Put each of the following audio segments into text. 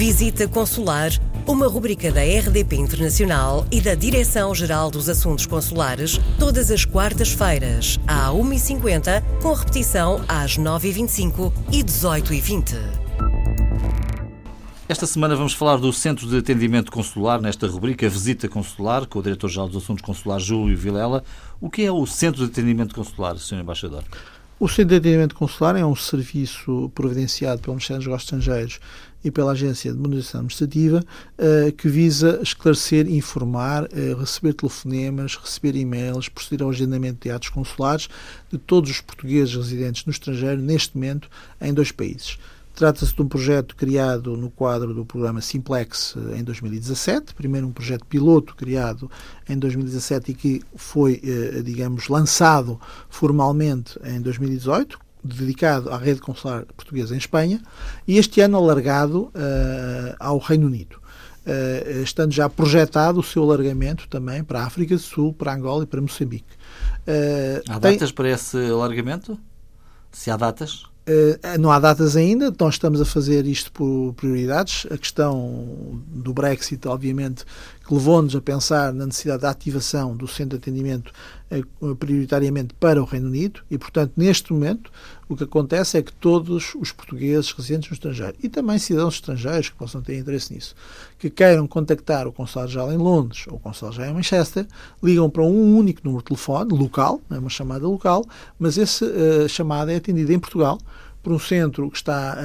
Visita Consular, uma rubrica da RDP Internacional e da Direção-Geral dos Assuntos Consulares, todas as quartas-feiras, à 1h50, com repetição às 9h25 e 18h20. Esta semana vamos falar do Centro de Atendimento Consular, nesta rubrica Visita Consular, com o Diretor-Geral dos Assuntos Consulares, Júlio Vilela. O que é o Centro de Atendimento Consular, Sr. Embaixador? O Centro de Atendimento Consular é um serviço providenciado pelo Ministério dos Negócios Estrangeiros e pela Agência de Modernização Administrativa uh, que visa esclarecer, informar, uh, receber telefonemas, receber e-mails, proceder ao agendamento de atos consulares de todos os portugueses residentes no estrangeiro, neste momento, em dois países. Trata-se de um projeto criado no quadro do programa Simplex eh, em 2017, primeiro um projeto piloto criado em 2017 e que foi, digamos, lançado formalmente em 2018, dedicado à rede consular portuguesa em Espanha e este ano alargado uh, ao Reino Unido. Uh, estando já projetado o seu alargamento também para a África do Sul, para Angola e para Moçambique. Uh, há tem... datas para esse alargamento? Se há datas? Uh, não há datas ainda, nós estamos a fazer isto por prioridades. A questão do Brexit, obviamente, que levou-nos a pensar na necessidade da ativação do centro de atendimento prioritariamente para o Reino Unido e, portanto, neste momento, o que acontece é que todos os portugueses residentes no estrangeiro e também cidadãos estrangeiros que possam ter interesse nisso, que queiram contactar o Consulado-Geral em Londres ou o Consulado-Geral em Manchester, ligam para um único número de telefone, local, é uma chamada local, mas essa uh, chamada é atendida em Portugal por um centro que está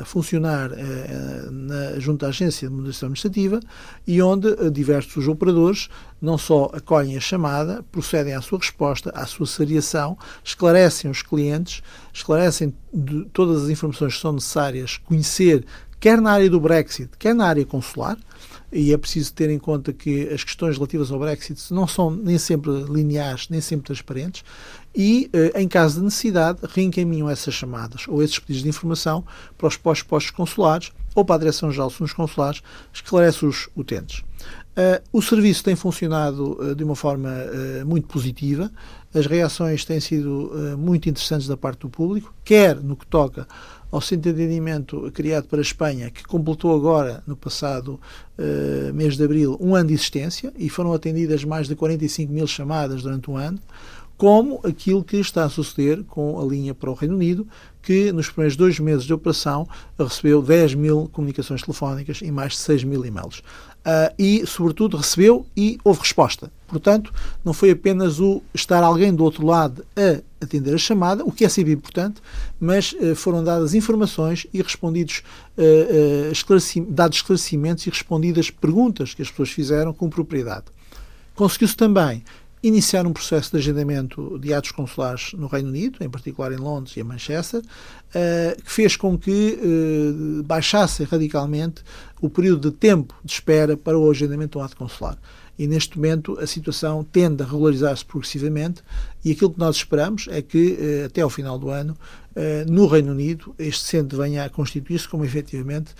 a, funcionar a, a, na, junto à Agência de Moderação Administrativa e onde diversos operadores não só acolhem a chamada, procedem à sua resposta, à sua seriação, esclarecem os clientes, esclarecem todas as informações que são necessárias conhecer, quer na área do Brexit, quer na área consular, e é preciso ter em conta que as questões relativas ao Brexit não são nem sempre lineares, nem sempre transparentes, e, eh, em caso de necessidade, reencaminham essas chamadas ou esses pedidos de informação para os postos consulares ou para a Direção-Geral Assuntos Consulares, esclarece os utentes. Uh, o serviço tem funcionado uh, de uma forma uh, muito positiva, as reações têm sido muito interessantes da parte do público, quer no que toca ao centro de atendimento criado para a Espanha, que completou agora, no passado mês de abril, um ano de existência e foram atendidas mais de 45 mil chamadas durante um ano, como aquilo que está a suceder com a linha para o Reino Unido, que nos primeiros dois meses de operação recebeu 10 mil comunicações telefónicas e mais de 6 mil e-mails uh, e, sobretudo, recebeu e houve resposta. Portanto, não foi apenas o estar alguém do outro lado a atender a chamada, o que é sempre importante, mas uh, foram dadas informações e respondidos, uh, esclareci dados esclarecimentos e respondidas perguntas que as pessoas fizeram com propriedade. Conseguiu-se também iniciar um processo de agendamento de atos consulares no Reino Unido, em particular em Londres e em Manchester, uh, que fez com que uh, baixasse radicalmente o período de tempo de espera para o agendamento de um ato consular. E neste momento a situação tende a regularizar-se progressivamente e aquilo que nós esperamos é que uh, até ao final do ano, no Reino Unido, este centro venha a constituir-se como efetivamente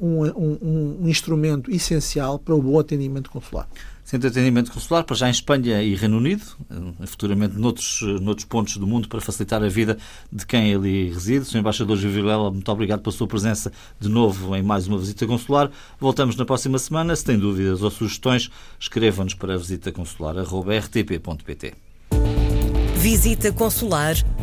um, um, um instrumento essencial para o bom atendimento consular. Centro de Atendimento Consular, para já em Espanha e Reino Unido, eh, futuramente noutros, eh, noutros pontos do mundo, para facilitar a vida de quem ali reside. Sr. Embaixador Gil Vilela, muito obrigado pela sua presença de novo em mais uma visita consular. Voltamos na próxima semana. Se tem dúvidas ou sugestões, escreva-nos para visitaconsular.rtp.pt. Visita Consular,